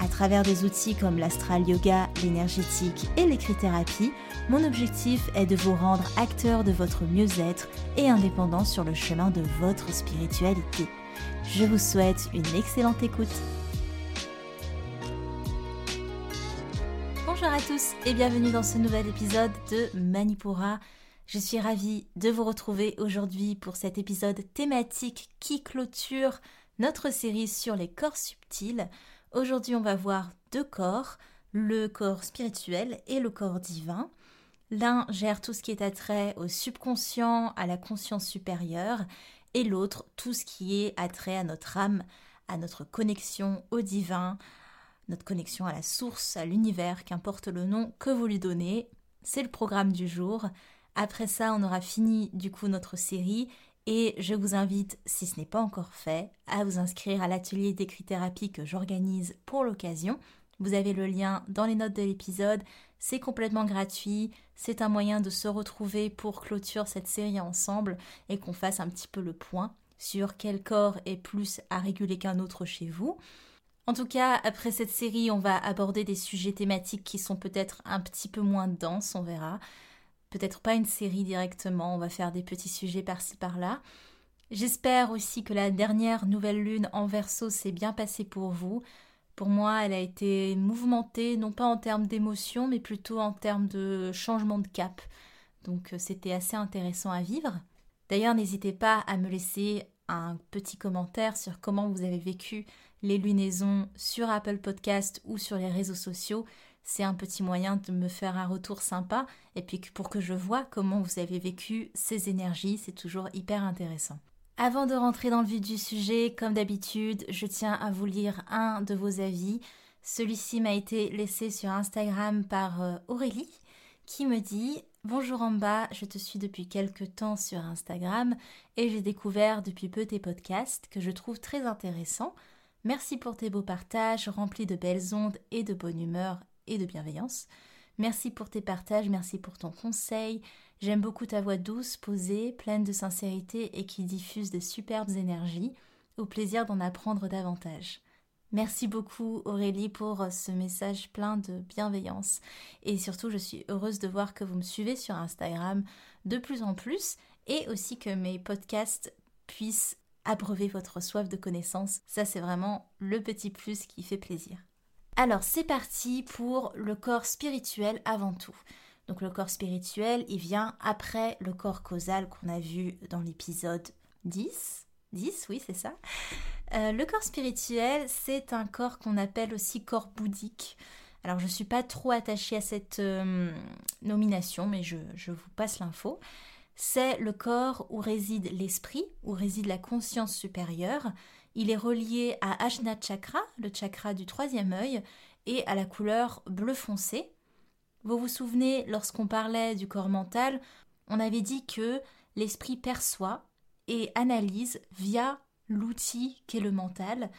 à travers des outils comme l'astral yoga, l'énergétique et l'écrit-thérapie, mon objectif est de vous rendre acteur de votre mieux-être et indépendant sur le chemin de votre spiritualité. Je vous souhaite une excellente écoute. Bonjour à tous et bienvenue dans ce nouvel épisode de Manipura. Je suis ravie de vous retrouver aujourd'hui pour cet épisode thématique qui clôture notre série sur les corps subtils. Aujourd'hui, on va voir deux corps, le corps spirituel et le corps divin. L'un gère tout ce qui est attrait au subconscient, à la conscience supérieure, et l'autre tout ce qui est attrait à notre âme, à notre connexion au divin, notre connexion à la source, à l'univers, qu'importe le nom que vous lui donnez. C'est le programme du jour. Après ça, on aura fini du coup notre série et je vous invite, si ce n'est pas encore fait, à vous inscrire à l'atelier d'écrit-thérapie que j'organise pour l'occasion. Vous avez le lien dans les notes de l'épisode. C'est complètement gratuit. C'est un moyen de se retrouver pour clôturer cette série ensemble et qu'on fasse un petit peu le point sur quel corps est plus à réguler qu'un autre chez vous. En tout cas, après cette série, on va aborder des sujets thématiques qui sont peut-être un petit peu moins denses, on verra peut-être pas une série directement, on va faire des petits sujets par-ci par-là. J'espère aussi que la dernière nouvelle lune en verso s'est bien passée pour vous. Pour moi, elle a été mouvementée, non pas en termes d'émotion, mais plutôt en termes de changement de cap. Donc euh, c'était assez intéressant à vivre. D'ailleurs, n'hésitez pas à me laisser un petit commentaire sur comment vous avez vécu les lunaisons sur Apple Podcast ou sur les réseaux sociaux c'est un petit moyen de me faire un retour sympa et puis pour que je vois comment vous avez vécu ces énergies, c'est toujours hyper intéressant. Avant de rentrer dans le vif du sujet, comme d'habitude, je tiens à vous lire un de vos avis. Celui-ci m'a été laissé sur Instagram par euh, Aurélie qui me dit Bonjour Amba, je te suis depuis quelques temps sur Instagram et j'ai découvert depuis peu tes podcasts que je trouve très intéressants. Merci pour tes beaux partages remplis de belles ondes et de bonne humeur et de bienveillance. Merci pour tes partages, merci pour ton conseil. J'aime beaucoup ta voix douce, posée, pleine de sincérité et qui diffuse de superbes énergies. Au plaisir d'en apprendre davantage. Merci beaucoup Aurélie pour ce message plein de bienveillance et surtout je suis heureuse de voir que vous me suivez sur Instagram de plus en plus et aussi que mes podcasts puissent abreuver votre soif de connaissances. Ça c'est vraiment le petit plus qui fait plaisir. Alors c'est parti pour le corps spirituel avant tout. Donc le corps spirituel, il vient après le corps causal qu'on a vu dans l'épisode 10. 10, oui, c'est ça. Euh, le corps spirituel, c'est un corps qu'on appelle aussi corps bouddhique. Alors je ne suis pas trop attachée à cette euh, nomination, mais je, je vous passe l'info. C'est le corps où réside l'esprit, où réside la conscience supérieure, il est relié à Ajna Chakra, le chakra du troisième œil, et à la couleur bleu foncé. Vous vous souvenez, lorsqu'on parlait du corps mental, on avait dit que l'esprit perçoit et analyse via l'outil qu'est le mental.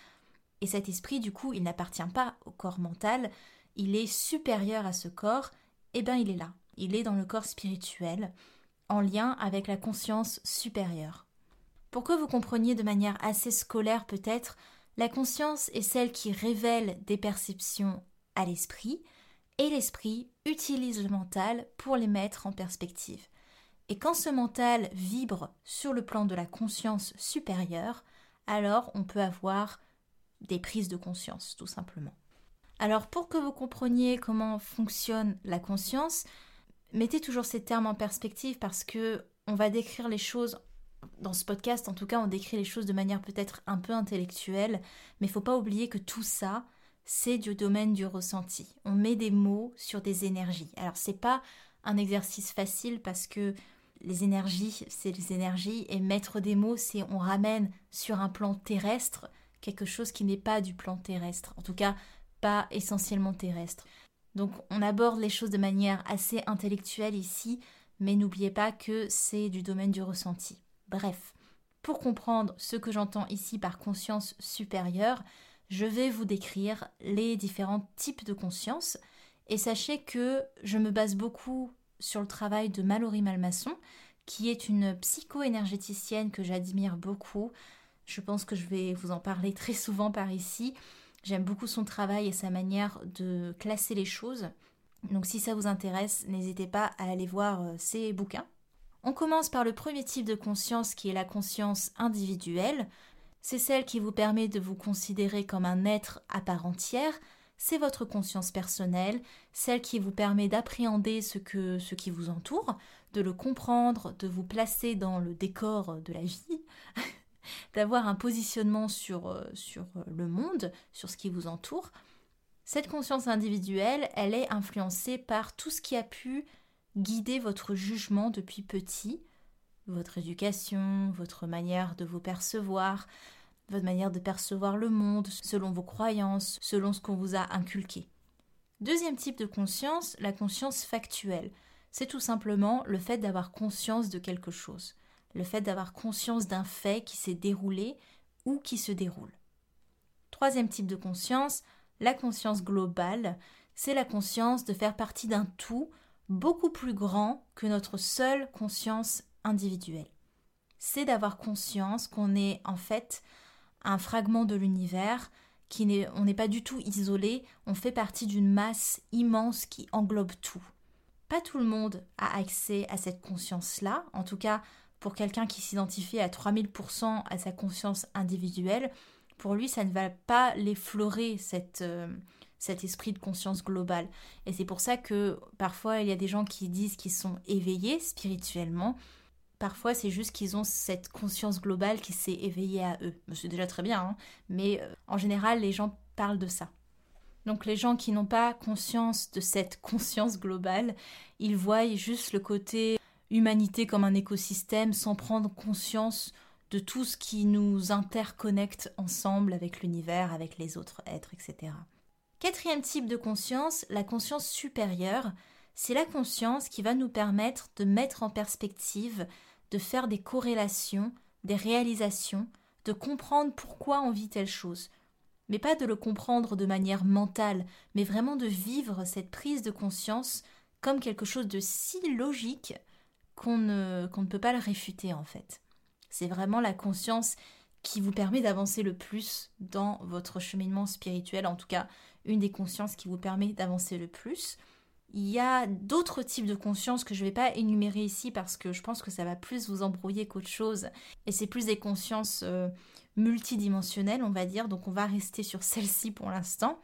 Et cet esprit, du coup, il n'appartient pas au corps mental, il est supérieur à ce corps, et eh bien il est là. Il est dans le corps spirituel, en lien avec la conscience supérieure. Pour que vous compreniez de manière assez scolaire peut-être, la conscience est celle qui révèle des perceptions à l'esprit, et l'esprit utilise le mental pour les mettre en perspective. Et quand ce mental vibre sur le plan de la conscience supérieure, alors on peut avoir des prises de conscience, tout simplement. Alors pour que vous compreniez comment fonctionne la conscience, mettez toujours ces termes en perspective parce que on va décrire les choses dans ce podcast, en tout cas, on décrit les choses de manière peut-être un peu intellectuelle, mais il faut pas oublier que tout ça, c'est du domaine du ressenti. On met des mots sur des énergies. Alors c'est pas un exercice facile parce que les énergies, c'est les énergies et mettre des mots, c'est on ramène sur un plan terrestre quelque chose qui n'est pas du plan terrestre. En tout cas, pas essentiellement terrestre. Donc on aborde les choses de manière assez intellectuelle ici, mais n'oubliez pas que c'est du domaine du ressenti. Bref, pour comprendre ce que j'entends ici par conscience supérieure, je vais vous décrire les différents types de conscience. Et sachez que je me base beaucoup sur le travail de Mallory Malmasson, qui est une psycho-énergéticienne que j'admire beaucoup. Je pense que je vais vous en parler très souvent par ici. J'aime beaucoup son travail et sa manière de classer les choses. Donc si ça vous intéresse, n'hésitez pas à aller voir euh, ses bouquins. On commence par le premier type de conscience qui est la conscience individuelle. C'est celle qui vous permet de vous considérer comme un être à part entière. C'est votre conscience personnelle, celle qui vous permet d'appréhender ce, que, ce qui vous entoure, de le comprendre, de vous placer dans le décor de la vie, d'avoir un positionnement sur, euh, sur le monde, sur ce qui vous entoure. Cette conscience individuelle, elle est influencée par tout ce qui a pu guider votre jugement depuis petit, votre éducation, votre manière de vous percevoir, votre manière de percevoir le monde, selon vos croyances, selon ce qu'on vous a inculqué. Deuxième type de conscience, la conscience factuelle. C'est tout simplement le fait d'avoir conscience de quelque chose, le fait d'avoir conscience d'un fait qui s'est déroulé ou qui se déroule. Troisième type de conscience, la conscience globale, c'est la conscience de faire partie d'un tout beaucoup plus grand que notre seule conscience individuelle. C'est d'avoir conscience qu'on est en fait un fragment de l'univers, qui n'est, on n'est pas du tout isolé, on fait partie d'une masse immense qui englobe tout. Pas tout le monde a accès à cette conscience-là, en tout cas pour quelqu'un qui s'identifie à 3000% à sa conscience individuelle, pour lui, ça ne va pas l'effleurer, cette, euh, cet esprit de conscience globale. Et c'est pour ça que parfois, il y a des gens qui disent qu'ils sont éveillés spirituellement. Parfois, c'est juste qu'ils ont cette conscience globale qui s'est éveillée à eux. C'est déjà très bien, hein. mais euh, en général, les gens parlent de ça. Donc les gens qui n'ont pas conscience de cette conscience globale, ils voient juste le côté humanité comme un écosystème sans prendre conscience de tout ce qui nous interconnecte ensemble avec l'univers, avec les autres êtres, etc. Quatrième type de conscience, la conscience supérieure, c'est la conscience qui va nous permettre de mettre en perspective, de faire des corrélations, des réalisations, de comprendre pourquoi on vit telle chose. Mais pas de le comprendre de manière mentale, mais vraiment de vivre cette prise de conscience comme quelque chose de si logique qu'on ne, peut pas le réfuter en fait. C'est vraiment la conscience qui vous permet d'avancer le plus dans votre cheminement spirituel, en tout cas une des consciences qui vous permet d'avancer le plus. Il y a d'autres types de conscience que je ne vais pas énumérer ici parce que je pense que ça va plus vous embrouiller qu'autre chose. Et c'est plus des consciences euh, multidimensionnelles, on va dire. Donc on va rester sur celle-ci pour l'instant.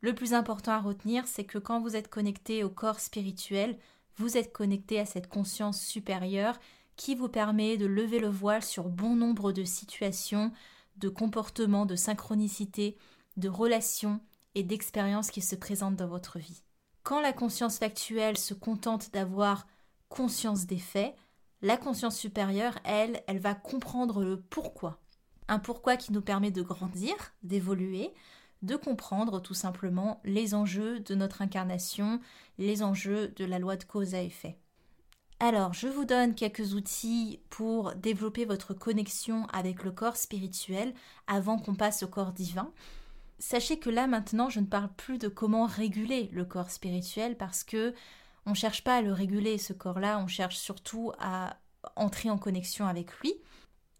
Le plus important à retenir, c'est que quand vous êtes connecté au corps spirituel, vous êtes connecté à cette conscience supérieure qui vous permet de lever le voile sur bon nombre de situations, de comportements, de synchronicité, de relations et d'expériences qui se présentent dans votre vie. Quand la conscience factuelle se contente d'avoir conscience des faits, la conscience supérieure, elle, elle va comprendre le pourquoi. Un pourquoi qui nous permet de grandir, d'évoluer, de comprendre tout simplement les enjeux de notre incarnation, les enjeux de la loi de cause à effet. Alors, je vous donne quelques outils pour développer votre connexion avec le corps spirituel avant qu'on passe au corps divin. Sachez que là maintenant, je ne parle plus de comment réguler le corps spirituel parce que on cherche pas à le réguler ce corps-là, on cherche surtout à entrer en connexion avec lui.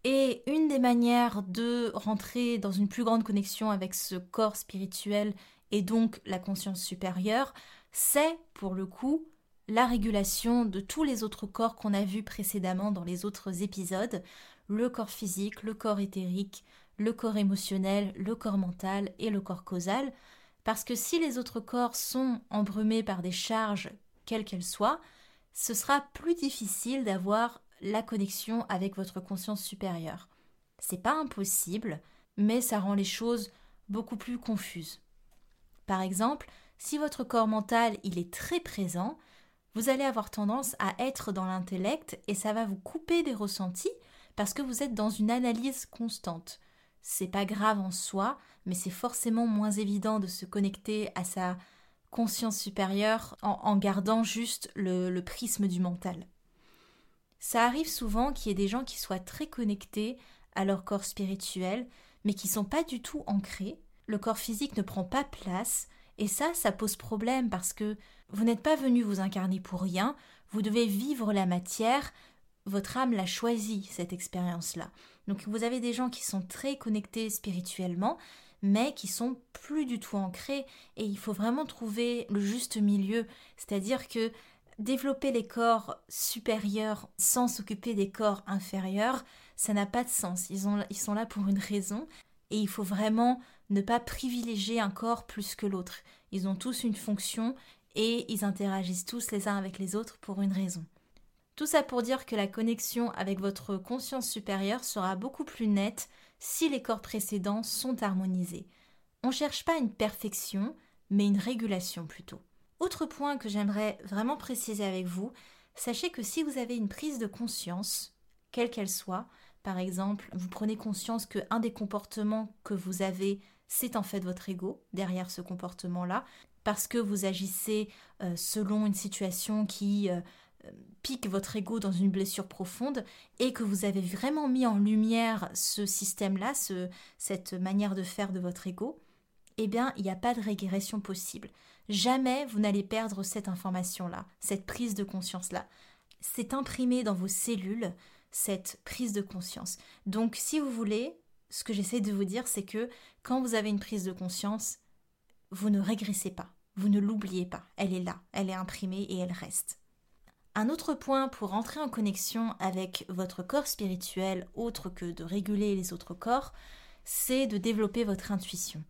Et une des manières de rentrer dans une plus grande connexion avec ce corps spirituel et donc la conscience supérieure, c'est pour le coup la régulation de tous les autres corps qu'on a vus précédemment dans les autres épisodes, le corps physique, le corps éthérique, le corps émotionnel, le corps mental et le corps causal, parce que si les autres corps sont embrumés par des charges, quelles qu'elles soient, ce sera plus difficile d'avoir la connexion avec votre conscience supérieure. C'est pas impossible, mais ça rend les choses beaucoup plus confuses. Par exemple, si votre corps mental il est très présent, vous allez avoir tendance à être dans l'intellect et ça va vous couper des ressentis parce que vous êtes dans une analyse constante. C'est pas grave en soi, mais c'est forcément moins évident de se connecter à sa conscience supérieure en, gardant juste le, prisme du mental. Ça arrive souvent qu'il y ait des gens qui soient très connectés à leur corps spirituel, mais qui sont pas du tout ancrés. Le corps physique ne prend pas place, et ça, ça pose problème parce que vous n'êtes pas venu vous incarner pour rien, vous devez vivre la matière, votre âme l'a choisi, cette expérience-là. Donc vous avez des gens qui sont très connectés spirituellement, mais qui sont plus du tout ancrés, et il faut vraiment trouver le juste milieu, c'est-à-dire que développer les corps supérieurs sans s'occuper des corps inférieurs, ça n'a pas de sens. Ils sont là pour une raison, et il faut vraiment ne pas privilégier un corps plus que l'autre. Ils ont tous une fonction et ils interagissent tous les uns avec les autres pour une raison. Tout ça pour dire que la connexion avec votre conscience supérieure sera beaucoup plus nette si les corps précédents sont harmonisés. On ne cherche pas une perfection, mais une régulation plutôt. Autre point que j'aimerais vraiment préciser avec vous, sachez que si vous avez une prise de conscience, quelle qu'elle soit, par exemple, vous prenez conscience que un des comportements que vous avez, c'est en fait votre ego derrière ce comportement-là, parce que vous agissez euh, selon une situation qui euh, pique votre ego dans une blessure profonde et que vous avez vraiment mis en lumière ce système-là, cette manière de faire de votre ego, eh bien, il n'y a pas de régression possible. Jamais vous n'allez perdre cette information-là, cette prise de conscience-là. C'est imprimé dans vos cellules, cette prise de conscience. Donc, si vous voulez, ce que j'essaie de vous dire, c'est que quand vous avez une prise de conscience, vous ne régressez pas, vous ne l'oubliez pas, elle est là, elle est imprimée et elle reste. Un autre point pour entrer en connexion avec votre corps spirituel, autre que de réguler les autres corps, c'est de développer votre intuition.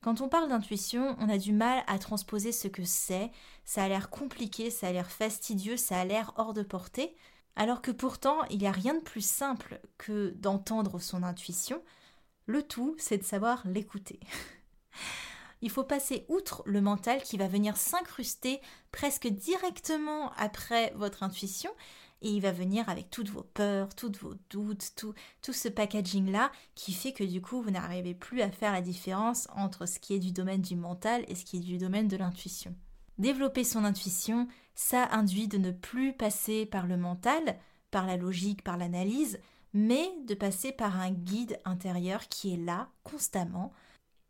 Quand on parle d'intuition, on a du mal à transposer ce que c'est, ça a l'air compliqué, ça a l'air fastidieux, ça a l'air hors de portée, alors que pourtant, il n'y a rien de plus simple que d'entendre son intuition. Le tout, c'est de savoir l'écouter. il faut passer outre le mental qui va venir s'incruster presque directement après votre intuition et il va venir avec toutes vos peurs, toutes vos doutes, tout, tout ce packaging-là qui fait que du coup vous n'arrivez plus à faire la différence entre ce qui est du domaine du mental et ce qui est du domaine de l'intuition. Développer son intuition, ça induit de ne plus passer par le mental, par la logique, par l'analyse, mais de passer par un guide intérieur qui est là constamment.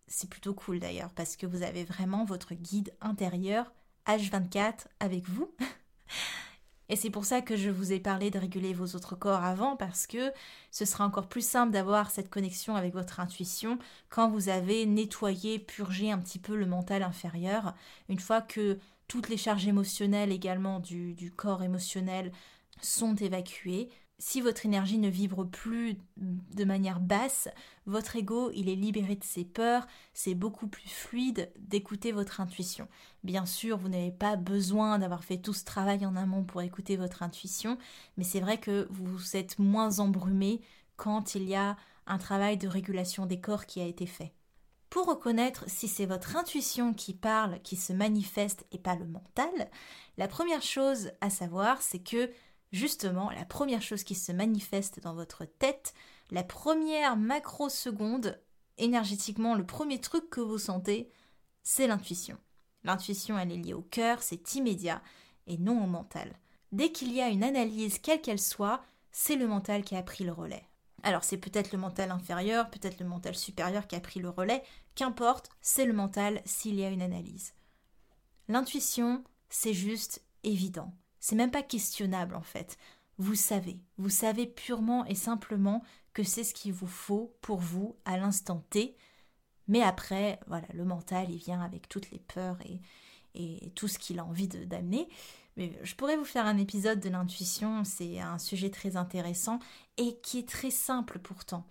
C'est plutôt cool d'ailleurs parce que vous avez vraiment votre guide intérieur H24 avec vous. Et c'est pour ça que je vous ai parlé de réguler vos autres corps avant, parce que ce sera encore plus simple d'avoir cette connexion avec votre intuition quand vous avez nettoyé, purgé un petit peu le mental inférieur. Une fois que toutes les charges émotionnelles également du, corps émotionnel sont évacuées, si votre énergie ne vibre plus de manière basse, votre ego, il est libéré de ses peurs, c'est beaucoup plus fluide d'écouter votre intuition. Bien sûr, vous n'avez pas besoin d'avoir fait tout ce travail en amont pour écouter votre intuition, mais c'est vrai que vous êtes moins embrumé quand il y a un travail de régulation des corps qui a été fait. Pour reconnaître si c'est votre intuition qui parle, qui se manifeste et pas le mental, la première chose à savoir, c'est que Justement, la première chose qui se manifeste dans votre tête, la première macroseconde, énergétiquement, le premier truc que vous sentez, c'est l'intuition. L'intuition, elle est liée au cœur, c'est immédiat, et non au mental. Dès qu'il y a une analyse, quelle qu'elle soit, c'est le mental qui a pris le relais. Alors c'est peut-être le mental inférieur, peut-être le mental supérieur qui a pris le relais, qu'importe, c'est le mental s'il y a une analyse. L'intuition, c'est juste évident. C'est même pas questionnable en fait. Vous savez, vous savez purement et simplement que c'est ce qu'il vous faut pour vous à l'instant T. Mais après, voilà, le mental, il vient avec toutes les peurs et, tout ce qu'il a envie d'amener. Mais je pourrais vous faire un épisode de l'intuition, c'est un sujet très intéressant et qui est très simple pourtant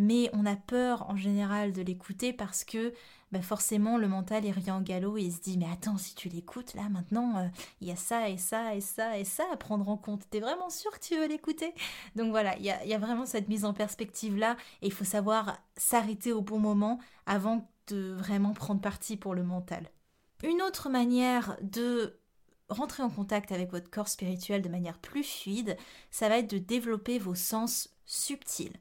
mais on a peur en général de l'écouter parce que bah, forcément le mental est revient en galop et il se dit mais attends si tu l'écoutes là maintenant euh, il y a ça et ça et ça et ça à prendre en compte. T'es vraiment sûr que tu veux l'écouter? Donc voilà il y a, y a, vraiment cette mise en perspective là et il faut savoir s'arrêter au bon moment avant de vraiment prendre parti pour le mental. Une autre manière de rentrer en contact avec votre corps spirituel de manière plus fluide ça va être de développer vos sens subtils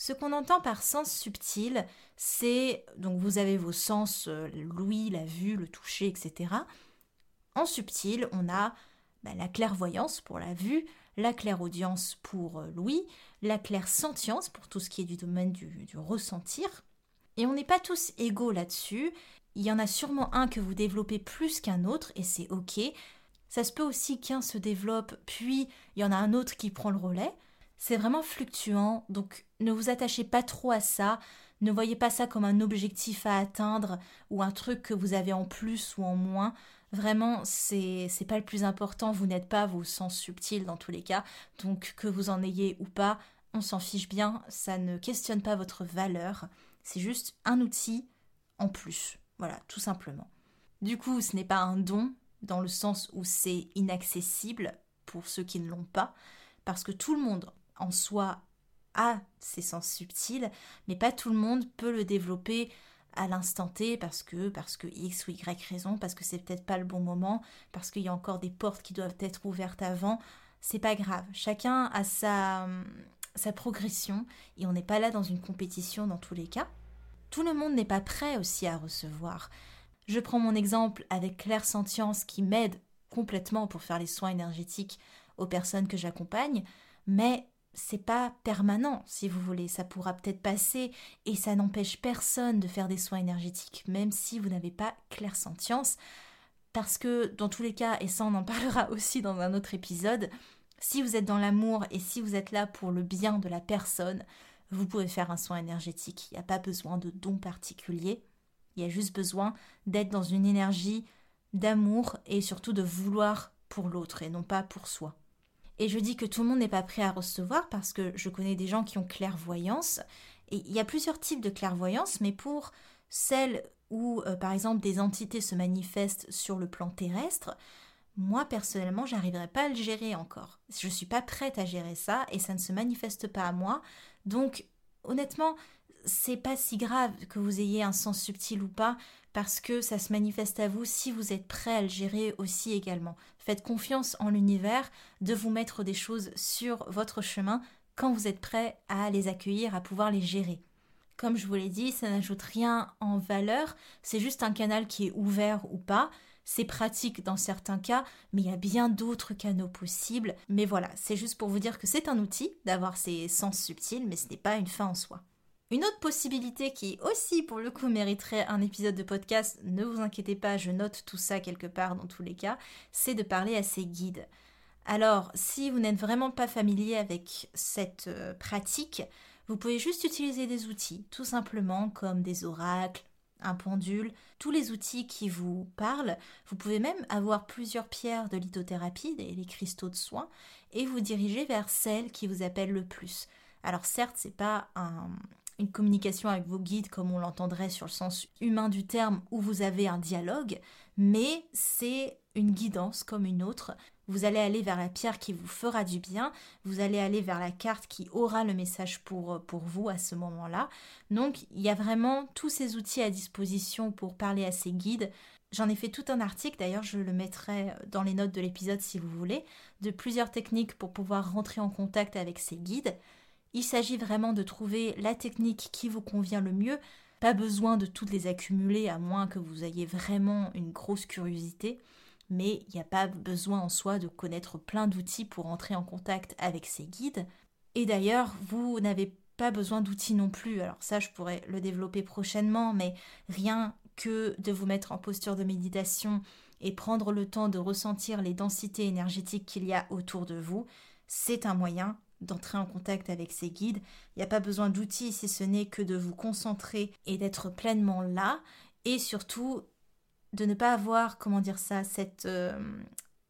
Ce qu'on entend par sens subtil, c'est donc vous avez vos sens, euh, l'ouïe, la vue, le toucher, etc. En subtil, on a bah, la clairvoyance pour la vue, la clairaudience pour euh, l'ouïe, la clairsentience pour tout ce qui est du domaine du, du ressentir. Et on n'est pas tous égaux là-dessus. Il y en a sûrement un que vous développez plus qu'un autre, et c'est ok. Ça se peut aussi qu'un se développe, puis il y en a un autre qui prend le relais. C'est vraiment fluctuant, donc ne vous attachez pas trop à ça. Ne voyez pas ça comme un objectif à atteindre ou un truc que vous avez en plus ou en moins. Vraiment, c'est pas le plus important. Vous n'êtes pas vos sens subtils dans tous les cas. Donc que vous en ayez ou pas, on s'en fiche bien. Ça ne questionne pas votre valeur. C'est juste un outil en plus. Voilà, tout simplement. Du coup, ce n'est pas un don dans le sens où c'est inaccessible pour ceux qui ne l'ont pas, parce que tout le monde en soi a ses sens subtils, mais pas tout le monde peut le développer à l'instant T parce que parce que X ou Y raison, parce que c'est peut-être pas le bon moment, parce qu'il y a encore des portes qui doivent être ouvertes avant, c'est pas grave. Chacun a sa sa progression et on n'est pas là dans une compétition dans tous les cas. Tout le monde n'est pas prêt aussi à recevoir. Je prends mon exemple avec Claire Sentience qui m'aide complètement pour faire les soins énergétiques aux personnes que j'accompagne, mais c'est pas permanent, si vous voulez. Ça pourra peut-être passer et ça n'empêche personne de faire des soins énergétiques, même si vous n'avez pas clairsentience. Parce que dans tous les cas, et ça on en parlera aussi dans un autre épisode, si vous êtes dans l'amour et si vous êtes là pour le bien de la personne, vous pouvez faire un soin énergétique. Il n'y a pas besoin de dons particuliers. Il y a juste besoin d'être dans une énergie d'amour et surtout de vouloir pour l'autre et non pas pour soi. Et je dis que tout le monde n'est pas prêt à recevoir parce que je connais des gens qui ont clairvoyance. Et il y a plusieurs types de clairvoyance, mais pour celles où, euh, par exemple, des entités se manifestent sur le plan terrestre, moi personnellement, j'arriverai pas à le gérer encore. Je suis pas prête à gérer ça et ça ne se manifeste pas à moi. Donc, honnêtement, c'est pas si grave que vous ayez un sens subtil ou pas parce que ça se manifeste à vous si vous êtes prêt à le gérer aussi également. Faites confiance en l'univers de vous mettre des choses sur votre chemin quand vous êtes prêt à les accueillir, à pouvoir les gérer. Comme je vous l'ai dit, ça n'ajoute rien en valeur, c'est juste un canal qui est ouvert ou pas. C'est pratique dans certains cas, mais il y a bien d'autres canaux possibles. Mais voilà, c'est juste pour vous dire que c'est un outil d'avoir ces sens subtils, mais ce n'est pas une fin en soi. Une autre possibilité qui aussi pour le coup mériterait un épisode de podcast, ne vous inquiétez pas, je note tout ça quelque part dans tous les cas, c'est de parler à ses guides. Alors, si vous n'êtes vraiment pas familier avec cette euh, pratique, vous pouvez juste utiliser des outils, tout simplement comme des oracles, un pendule, tous les outils qui vous parlent. Vous pouvez même avoir plusieurs pierres de lithothérapie, les cristaux de soins, et vous diriger vers celle qui vous appelle le plus. Alors certes, c'est pas un, une communication avec vos guides comme on l'entendrait sur le sens humain du terme où vous avez un dialogue, mais c'est une guidance comme une autre. Vous allez aller vers la pierre qui vous fera du bien, vous allez aller vers la carte qui aura le message pour, pour vous à ce moment-là. Donc il y a vraiment tous ces outils à disposition pour parler à ces guides. J'en ai fait tout un article, d'ailleurs je le mettrai dans les notes de l'épisode si vous voulez, de plusieurs techniques pour pouvoir rentrer en contact avec ces guides. Il s'agit vraiment de trouver la technique qui vous convient le mieux. Pas besoin de toutes les accumuler à moins que vous ayez vraiment une grosse curiosité. Mais il n'y a pas besoin en soi de connaître plein d'outils pour entrer en contact avec ces guides. Et d'ailleurs, vous n'avez pas besoin d'outils non plus. Alors ça, je pourrais le développer prochainement, mais rien que de vous mettre en posture de méditation et prendre le temps de ressentir les densités énergétiques qu'il y a autour de vous, c'est un moyen d'entrer en contact avec ces guides. Il n'y a pas besoin d'outils si ce n'est que de vous concentrer et d'être pleinement là. Et surtout, de ne pas avoir, comment dire ça, cette, euh,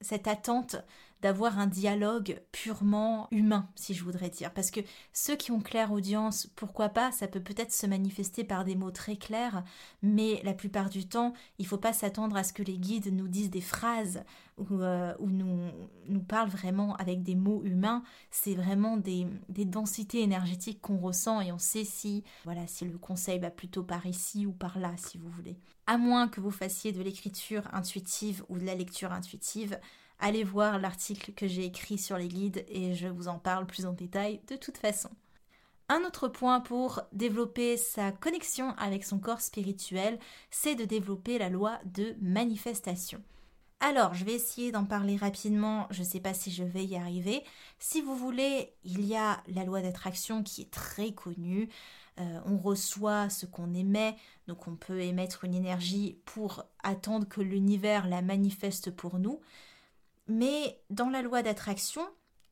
cette attente d'avoir un dialogue purement humain, si je voudrais dire. Parce que ceux qui ont claire audience, pourquoi pas, ça peut peut-être se manifester par des mots très clairs, mais la plupart du temps, il ne faut pas s'attendre à ce que les guides nous disent des phrases ou, euh, nous, nous parlent vraiment avec des mots humains. C'est vraiment des, des densités énergétiques qu'on ressent et on sait si, voilà, si le conseil va plutôt par ici ou par là, si vous voulez. À moins que vous fassiez de l'écriture intuitive ou de la lecture intuitive, allez voir l'article que j'ai écrit sur les guides et je vous en parle plus en détail de toute façon. Un autre point pour développer sa connexion avec son corps spirituel, c'est de développer la loi de manifestation. Alors, je vais essayer d'en parler rapidement, je ne sais pas si je vais y arriver. Si vous voulez, il y a la loi d'attraction qui est très connue. Euh, on reçoit ce qu'on émet, donc on peut émettre une énergie pour attendre que l'univers la manifeste pour nous. Mais dans la loi d'attraction,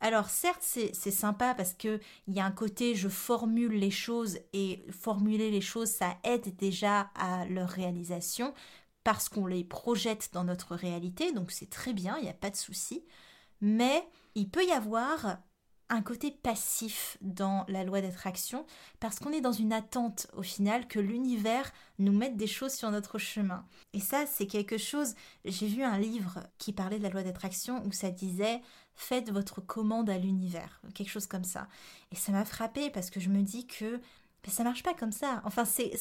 alors certes c'est sympa parce qu'il y a un côté je formule les choses et formuler les choses ça aide déjà à leur réalisation parce qu'on les projette dans notre réalité, donc c'est très bien, il n'y a pas de souci. Mais il peut y avoir un côté passif dans la loi d'attraction parce qu'on est dans une attente au final que l'univers nous mette des choses sur notre chemin. Et ça, c'est quelque chose. J'ai vu un livre qui parlait de la loi d'attraction où ça disait faites votre commande à l'univers, quelque chose comme ça. Et ça m'a frappé parce que je me dis que mais ça marche pas comme ça. Enfin, c'est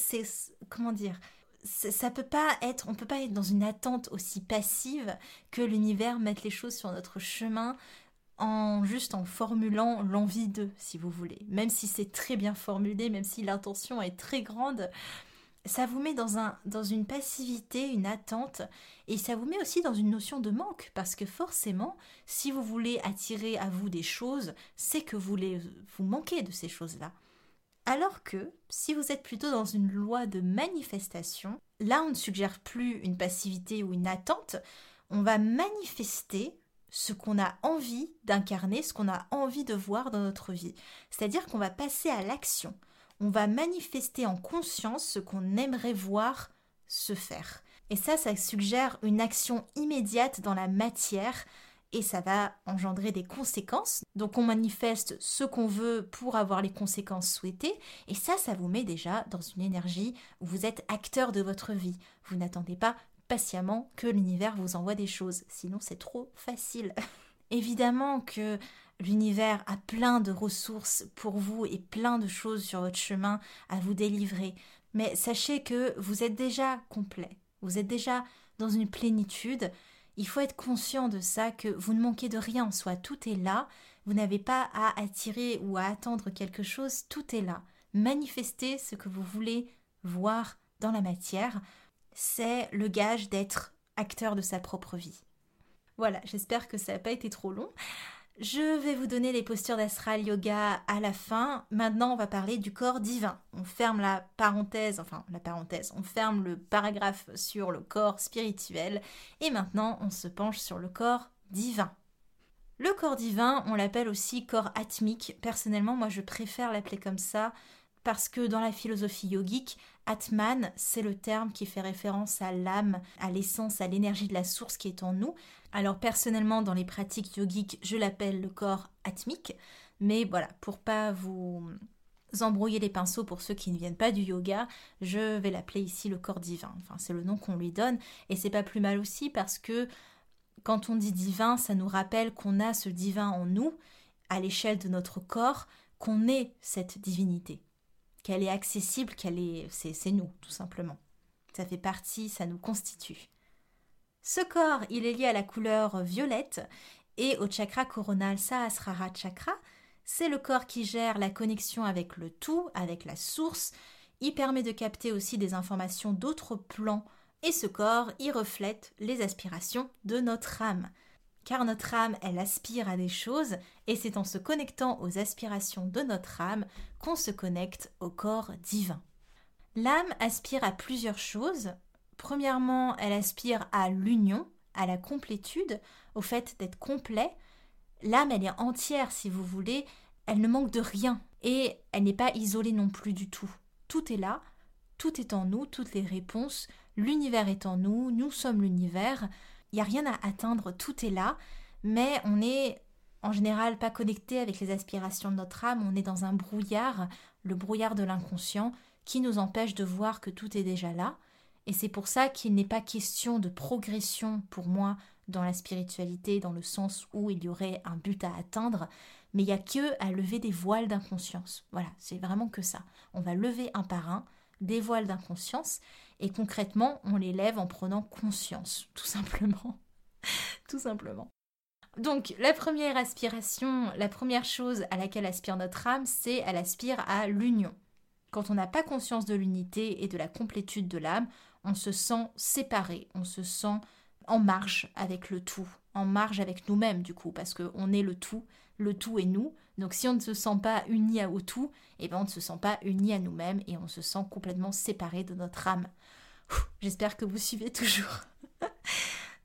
comment dire ça peut pas être, on peut pas être dans une attente aussi passive que l'univers mette les choses sur notre chemin en juste en formulant l'envie d'eux, si vous voulez. Même si c'est très bien formulé, même si l'intention est très grande, ça vous met dans, un, dans une passivité, une attente, et ça vous met aussi dans une notion de manque, parce que forcément, si vous voulez attirer à vous des choses, c'est que vous, les, vous manquez de ces choses-là. Alors que si vous êtes plutôt dans une loi de manifestation, là on ne suggère plus une passivité ou une attente, on va manifester ce qu'on a envie d'incarner, ce qu'on a envie de voir dans notre vie. C'est-à-dire qu'on va passer à l'action. On va manifester en conscience ce qu'on aimerait voir se faire. Et ça, ça suggère une action immédiate dans la matière et ça va engendrer des conséquences. Donc on manifeste ce qu'on veut pour avoir les conséquences souhaitées et ça, ça vous met déjà dans une énergie où vous êtes acteur de votre vie. Vous n'attendez pas patiemment que l'univers vous envoie des choses, sinon c'est trop facile. Évidemment que l'univers a plein de ressources pour vous et plein de choses sur votre chemin à vous délivrer, mais sachez que vous êtes déjà complet, vous êtes déjà dans une plénitude. Il faut être conscient de ça, que vous ne manquez de rien, soit tout est là, vous n'avez pas à attirer ou à attendre quelque chose, tout est là. Manifestez ce que vous voulez voir dans la matière, c'est le gage d'être acteur de sa propre vie. Voilà, j'espère que ça n'a pas été trop long. Je vais vous donner les postures d'astral yoga à la fin. Maintenant, on va parler du corps divin. On ferme la parenthèse, enfin la parenthèse, on ferme le paragraphe sur le corps spirituel et maintenant on se penche sur le corps divin. Le corps divin, on l'appelle aussi corps atmique. Personnellement, moi je préfère l'appeler comme ça parce que dans la philosophie yogique, Atman, c'est le terme qui fait référence à l'âme, à l'essence, à l'énergie de la source qui est en nous. Alors personnellement, dans les pratiques yogiques, je l'appelle le corps atmique, mais voilà, pour pas vous embrouiller les pinceaux pour ceux qui ne viennent pas du yoga, je vais l'appeler ici le corps divin. Enfin, c'est le nom qu'on lui donne et c'est pas plus mal aussi parce que quand on dit divin, ça nous rappelle qu'on a ce divin en nous à l'échelle de notre corps, qu'on est cette divinité qu'elle est accessible, qu'elle est, c'est nous tout simplement. Ça fait partie, ça nous constitue. Ce corps, il est lié à la couleur violette et au chakra coronal Sahasrara Chakra. C'est le corps qui gère la connexion avec le tout, avec la source. Il permet de capter aussi des informations d'autres plans. Et ce corps, il reflète les aspirations de notre âme car notre âme, elle aspire à des choses, et c'est en se connectant aux aspirations de notre âme qu'on se connecte au corps divin. L'âme aspire à plusieurs choses. Premièrement, elle aspire à l'union, à la complétude, au fait d'être complet. L'âme, elle est entière, si vous voulez, elle ne manque de rien, et elle n'est pas isolée non plus du tout. Tout est là, tout est en nous, toutes les réponses, l'univers est en nous, nous sommes l'univers, n'y a rien à atteindre, tout est là, mais on est en général pas connecté avec les aspirations de notre âme, on est dans un brouillard, le brouillard de l'inconscient, qui nous empêche de voir que tout est déjà là. Et c'est pour ça qu'il n'est pas question de progression pour moi dans la spiritualité, dans le sens où il y aurait un but à atteindre, mais il n'y a que à lever des voiles d'inconscience. Voilà, c'est vraiment que ça. On va lever un par un des voiles d'inconscience, et concrètement, on les lève en prenant conscience, tout simplement. tout simplement. Donc, la première aspiration, la première chose à laquelle aspire notre âme, c'est elle aspire à l'union. Quand on n'a pas conscience de l'unité et de la complétude de l'âme, on se sent séparé, on se sent en marge avec le tout, en marge avec nous-mêmes du coup, parce qu'on est le tout, le tout est nous. Donc si on ne se sent pas uni au tout, eh ben on ne se sent pas uni à nous-mêmes et on se sent complètement séparé de notre âme. J'espère que vous suivez toujours.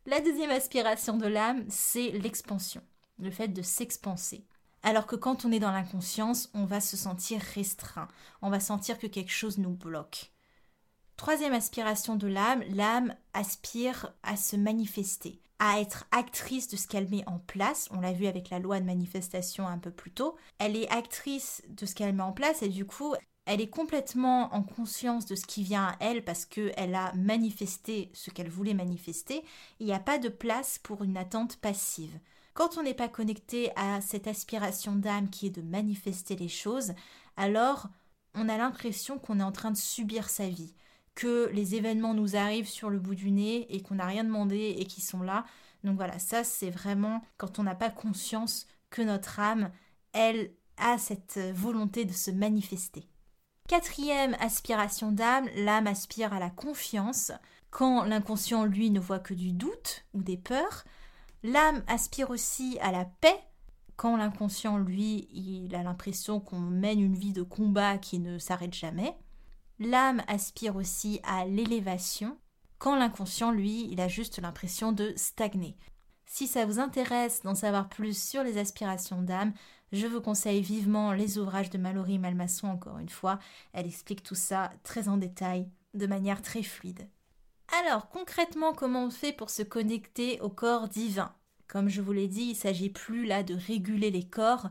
La deuxième aspiration de l'âme, c'est l'expansion, le fait de s'expanser. Alors que quand on est dans l'inconscience, on va se sentir restreint, on va sentir que quelque chose nous bloque. Troisième aspiration de l'âme, l'âme aspire à se manifester, à être actrice de ce qu'elle met en place. On l'a vu avec la loi de manifestation un peu plus tôt. Elle est actrice de ce qu'elle met en place et du coup, elle est complètement en conscience de ce qui vient à elle parce qu'elle a manifesté ce qu'elle voulait manifester. Il n'y a pas de place pour une attente passive. Quand on n'est pas connecté à cette aspiration d'âme qui est de manifester les choses, alors on a l'impression qu'on est en train de subir sa vie, que les événements nous arrivent sur le bout du nez et qu'on n'a rien demandé et qui sont là. Donc voilà, ça c'est vraiment quand on n'a pas conscience que notre âme, elle, a cette volonté de se manifester. Quatrième aspiration d'âme, l'âme aspire à la confiance. Quand l'inconscient, lui, ne voit que du doute ou des peurs, l'âme aspire aussi à la paix. Quand l'inconscient, lui, il a l'impression qu'on mène une vie de combat qui ne s'arrête jamais. L'âme aspire aussi à l'élévation. Quand l'inconscient, lui, il a juste l'impression de stagner. Si ça vous intéresse d'en savoir plus sur les aspirations d'âme, je vous conseille vivement les ouvrages de Mallory Malmasson, encore une fois. Elle explique tout ça très en détail, de manière très fluide. Alors, concrètement, comment on fait pour se connecter au corps divin? Comme je vous l'ai dit, il ne s'agit plus là de réguler les corps,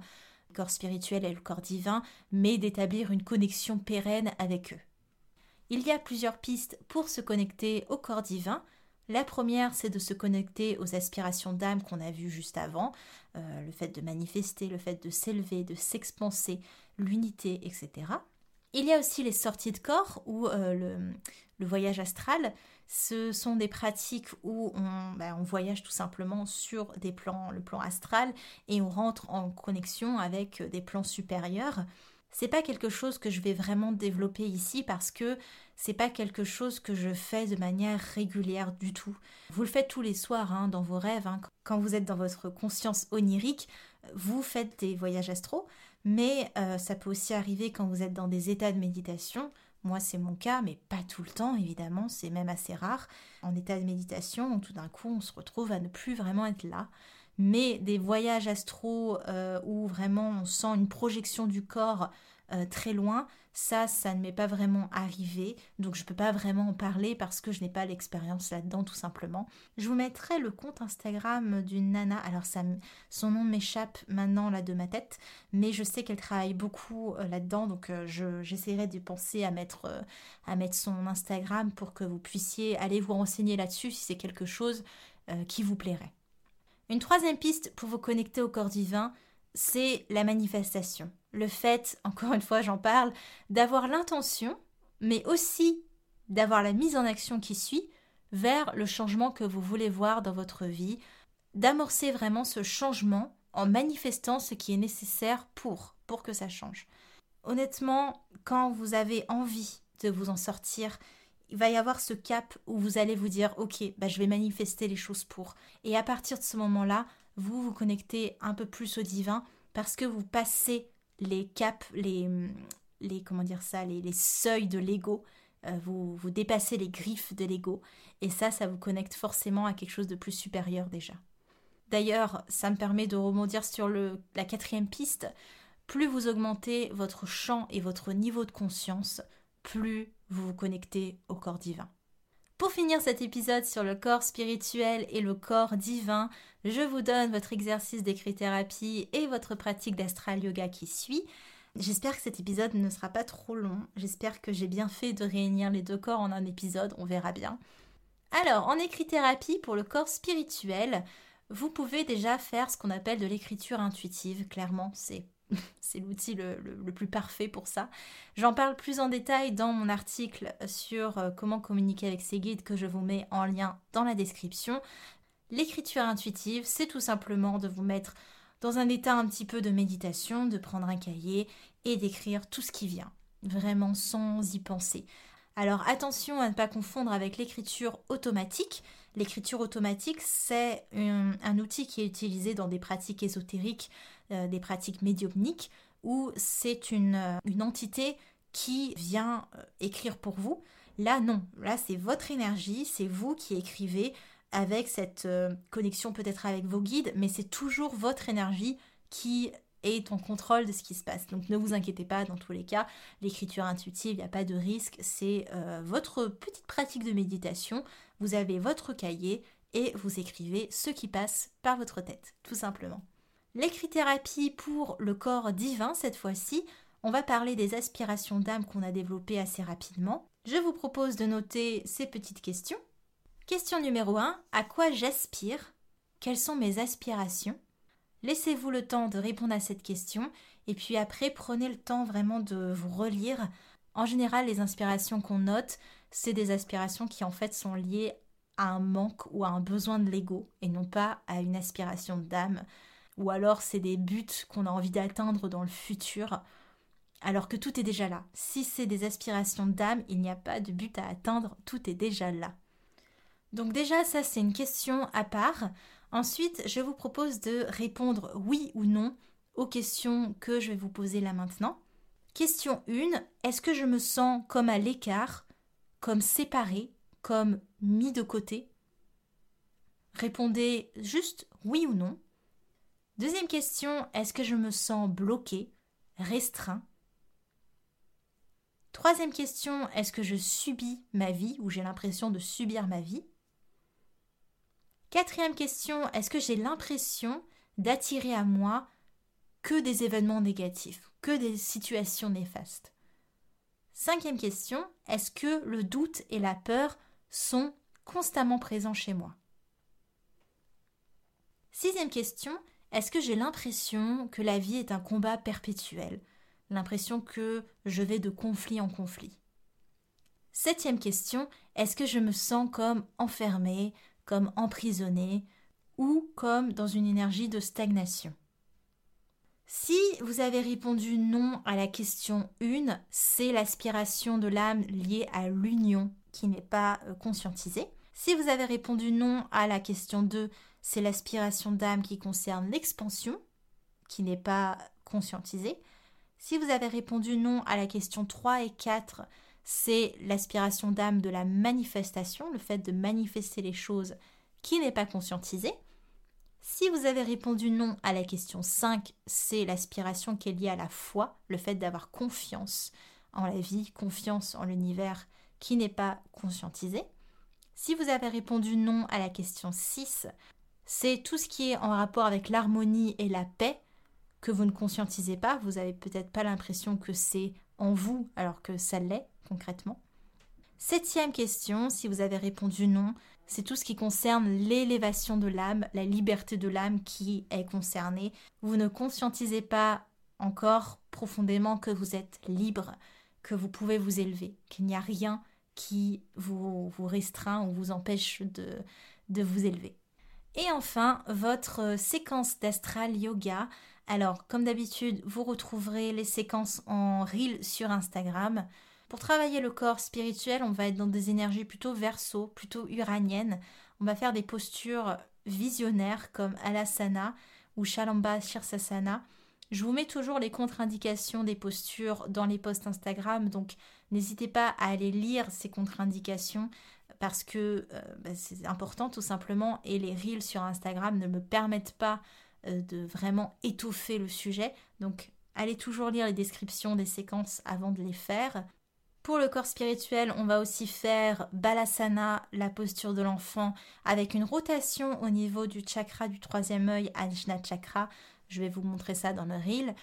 le corps spirituel et le corps divin, mais d'établir une connexion pérenne avec eux. Il y a plusieurs pistes pour se connecter au corps divin. La première, c'est de se connecter aux aspirations d'âme qu'on a vues juste avant, euh, le fait de manifester, le fait de s'élever, de s'expanser, l'unité, etc. Il y a aussi les sorties de corps ou euh, le, voyage astral. Ce sont des pratiques où on, ben, on, voyage tout simplement sur des plans, le plan astral et on rentre en connexion avec des plans supérieurs. C'est pas quelque chose que je vais vraiment développer ici parce que c'est pas quelque chose que je fais de manière régulière du tout. Vous le faites tous les soirs hein, dans vos rêves, hein. quand vous êtes dans votre conscience onirique, vous faites des voyages astraux, mais euh, ça peut aussi arriver quand vous êtes dans des états de méditation. Moi, c'est mon cas, mais pas tout le temps, évidemment, c'est même assez rare. En état de méditation, tout d'un coup, on se retrouve à ne plus vraiment être là mais des voyages astraux euh, où vraiment on sent une projection du corps euh, très loin, ça, ça ne m'est pas vraiment arrivé, donc je ne peux pas vraiment en parler parce que je n'ai pas l'expérience là-dedans tout simplement. Je vous mettrai le compte Instagram d'une nana, alors son nom m'échappe maintenant là de ma tête, mais je sais qu'elle travaille beaucoup euh, là-dedans, donc j'essaierai de penser à mettre, à mettre son Instagram pour que vous puissiez aller vous renseigner là-dessus si c'est quelque chose qui vous plairait. Une troisième piste pour vous connecter au corps divin, c'est la manifestation. Le fait, encore une fois j'en parle, d'avoir l'intention, mais aussi d'avoir la mise en action qui suit vers le changement que vous voulez voir dans votre vie, d'amorcer vraiment ce changement en manifestant ce qui est nécessaire pour, pour que ça change. Honnêtement, quand vous avez envie de vous en sortir, il va y avoir ce cap où vous allez vous dire ok bah je vais manifester les choses pour. Et à partir de ce moment là vous vous connectez un peu plus au divin parce que vous passez les caps les les comment dire ça les, seuils de l'ego. Euh, vous, vous dépassez les griffes de l'ego. Et ça ça vous connecte forcément à quelque chose de plus supérieur déjà. D'ailleurs ça me permet de rebondir sur le, la quatrième piste. Plus vous augmentez votre champ et votre niveau de conscience plus vous vous connectez au corps divin. Pour finir cet épisode sur le corps spirituel et le corps divin, je vous donne votre exercice d'écrit-thérapie et votre pratique d'astral yoga qui suit. J'espère que cet épisode ne sera pas trop long. J'espère que j'ai bien fait de réunir les deux corps en un épisode, on verra bien. Alors, en écrit-thérapie pour le corps spirituel, vous pouvez déjà faire ce qu'on appelle de l'écriture intuitive. Clairement, c'est c'est l'outil le, plus parfait pour ça. J'en parle plus en détail dans mon article sur euh, comment communiquer avec ses guides que je vous mets en lien dans la description. L'écriture intuitive, c'est tout simplement de vous mettre dans un état un petit peu de méditation, de prendre un cahier et d'écrire tout ce qui vient, vraiment sans y penser. Alors attention à ne pas confondre avec l'écriture automatique. L'écriture automatique, c'est un, outil qui est utilisé dans des pratiques ésotériques, euh, des pratiques médiumniques, où c'est une, euh, entité qui vient euh, écrire pour vous. Là, non. Là, c'est votre énergie, c'est vous qui écrivez avec cette connexion peut-être avec vos guides, mais c'est toujours votre énergie qui est en contrôle de ce qui se passe. Donc ne vous inquiétez pas, dans tous les cas, l'écriture intuitive, il n'y a pas de risque, c'est votre petite pratique de méditation vous avez votre cahier et vous écrivez ce qui passe par votre tête, tout simplement. L'écrit-thérapie pour le corps divin, cette fois-ci, on va parler des aspirations d'âme qu'on a développées assez rapidement. Je vous propose de noter ces petites questions. Question numéro 1. À quoi j'aspire? Quelles sont mes aspirations? Laissez-vous le temps de répondre à cette question et puis après prenez le temps vraiment de vous relire. En général, les inspirations qu'on note, c'est des aspirations qui en fait sont liées à un manque ou à un besoin de l'ego et non pas à une aspiration d'âme. Ou alors c'est des buts qu'on a envie d'atteindre dans le futur alors que tout est déjà là. Si c'est des aspirations d'âme, il n'y a pas de but à atteindre, tout est déjà là. Donc déjà ça c'est une question à part. Ensuite, je vous propose de répondre oui ou non aux questions que je vais vous poser là maintenant. Question 1. Est-ce que je me sens comme à l'écart comme séparé, comme mis de côté? Répondez juste oui ou non. Deuxième question, est-ce que je me sens bloqué, restreint? Troisième question, est-ce que je subis ma vie ou j'ai l'impression de subir ma vie? Quatrième question, est-ce que j'ai l'impression d'attirer à moi que des événements négatifs, que des situations néfastes? Cinquième question, est-ce que le doute et la peur sont constamment présents chez moi? Sixième question, est-ce que j'ai l'impression que la vie est un combat perpétuel? L'impression que je vais de conflit en conflit? Septième question, est-ce que je me sens comme enfermée, comme emprisonnée ou comme dans une énergie de stagnation? Si vous avez répondu non à la question 1, c'est l'aspiration de l'âme liée à l'union qui n'est pas euh, conscientisée. Si vous avez répondu non à la question 2, c'est l'aspiration d'âme qui concerne l'expansion qui n'est pas conscientisée. Si vous avez répondu non à la question 3 et 4, c'est l'aspiration d'âme de la manifestation, le fait de manifester les choses qui n'est pas conscientisée. Si vous avez répondu non à la question 5, c'est l'aspiration qui est liée à la foi, le fait d'avoir confiance en la vie, confiance en l'univers qui n'est pas conscientisé. Si vous avez répondu non à la question 6, c'est tout ce qui est en rapport avec l'harmonie et la paix que vous ne conscientisez pas. Vous n'avez peut-être pas l'impression que c'est en vous alors que ça l'est concrètement. Septième question, si vous avez répondu non, c'est tout ce qui concerne l'élévation de l'âme, la liberté de l'âme qui est concernée. Vous ne conscientisez pas encore profondément que vous êtes libre, que vous pouvez vous élever, qu'il n'y a rien qui vous, vous restreint ou vous empêche de, de vous élever. Et enfin, votre séquence d'astral yoga. Alors, comme d'habitude, vous retrouverez les séquences en reel sur Instagram. Pour travailler le corps spirituel, on va être dans des énergies plutôt verso, plutôt uraniennes. On va faire des postures visionnaires comme Alasana ou Shalamba Shirsasana. Je vous mets toujours les contre-indications des postures dans les posts Instagram, donc n'hésitez pas à aller lire ces contre-indications parce que euh, bah, c'est important tout simplement et les reels sur Instagram ne me permettent pas euh, de vraiment étoffer le sujet. Donc allez toujours lire les descriptions des séquences avant de les faire. Pour le corps spirituel, on va aussi faire Balasana, la posture de l'enfant, avec une rotation au niveau du chakra du troisième œil, Ajna Chakra. Je vais vous montrer ça dans le reel.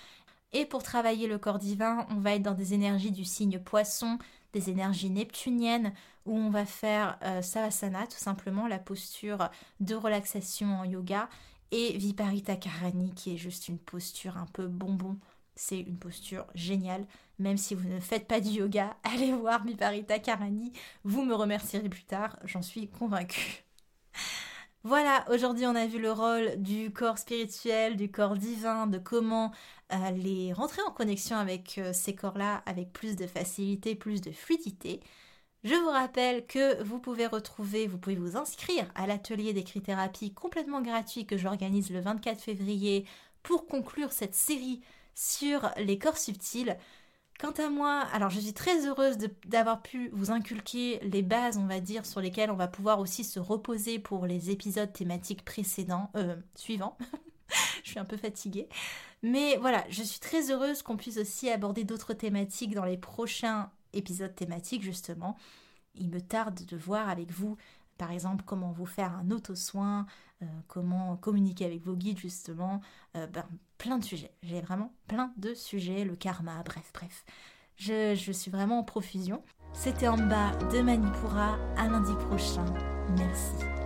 Et pour travailler le corps divin, on va être dans des énergies du signe poisson, des énergies neptuniennes, où on va faire euh, Savasana, tout simplement la posture de relaxation en yoga, et Viparita Karani, qui est juste une posture un peu bonbon c'est une posture géniale. Même si vous ne faites pas du yoga, allez voir Miparita Karani. Vous me remercierez plus tard, j'en suis convaincue. Voilà, aujourd'hui on a vu le rôle du corps spirituel, du corps divin, de comment les rentrer en connexion avec euh, ces corps-là avec plus de facilité, plus de fluidité. Je vous rappelle que vous pouvez retrouver, vous pouvez vous inscrire à l'atelier d'écrit-thérapie complètement gratuit que j'organise le 24 février pour conclure cette série sur les corps subtils. Quant à moi, alors je suis très heureuse d'avoir pu vous inculquer les bases, on va dire, sur lesquelles on va pouvoir aussi se reposer pour les épisodes thématiques précédents, euh, suivants. je suis un peu fatiguée. Mais voilà, je suis très heureuse qu'on puisse aussi aborder d'autres thématiques dans les prochains épisodes thématiques, justement. Il me tarde de voir avec vous, par exemple, comment vous faire un auto-soin, euh, comment communiquer avec vos guides justement, euh, ben, plein de sujets. J'ai vraiment plein de sujets, le karma, bref, bref. Je, je suis vraiment en profusion. C'était en bas de Manipura, à lundi prochain. Merci.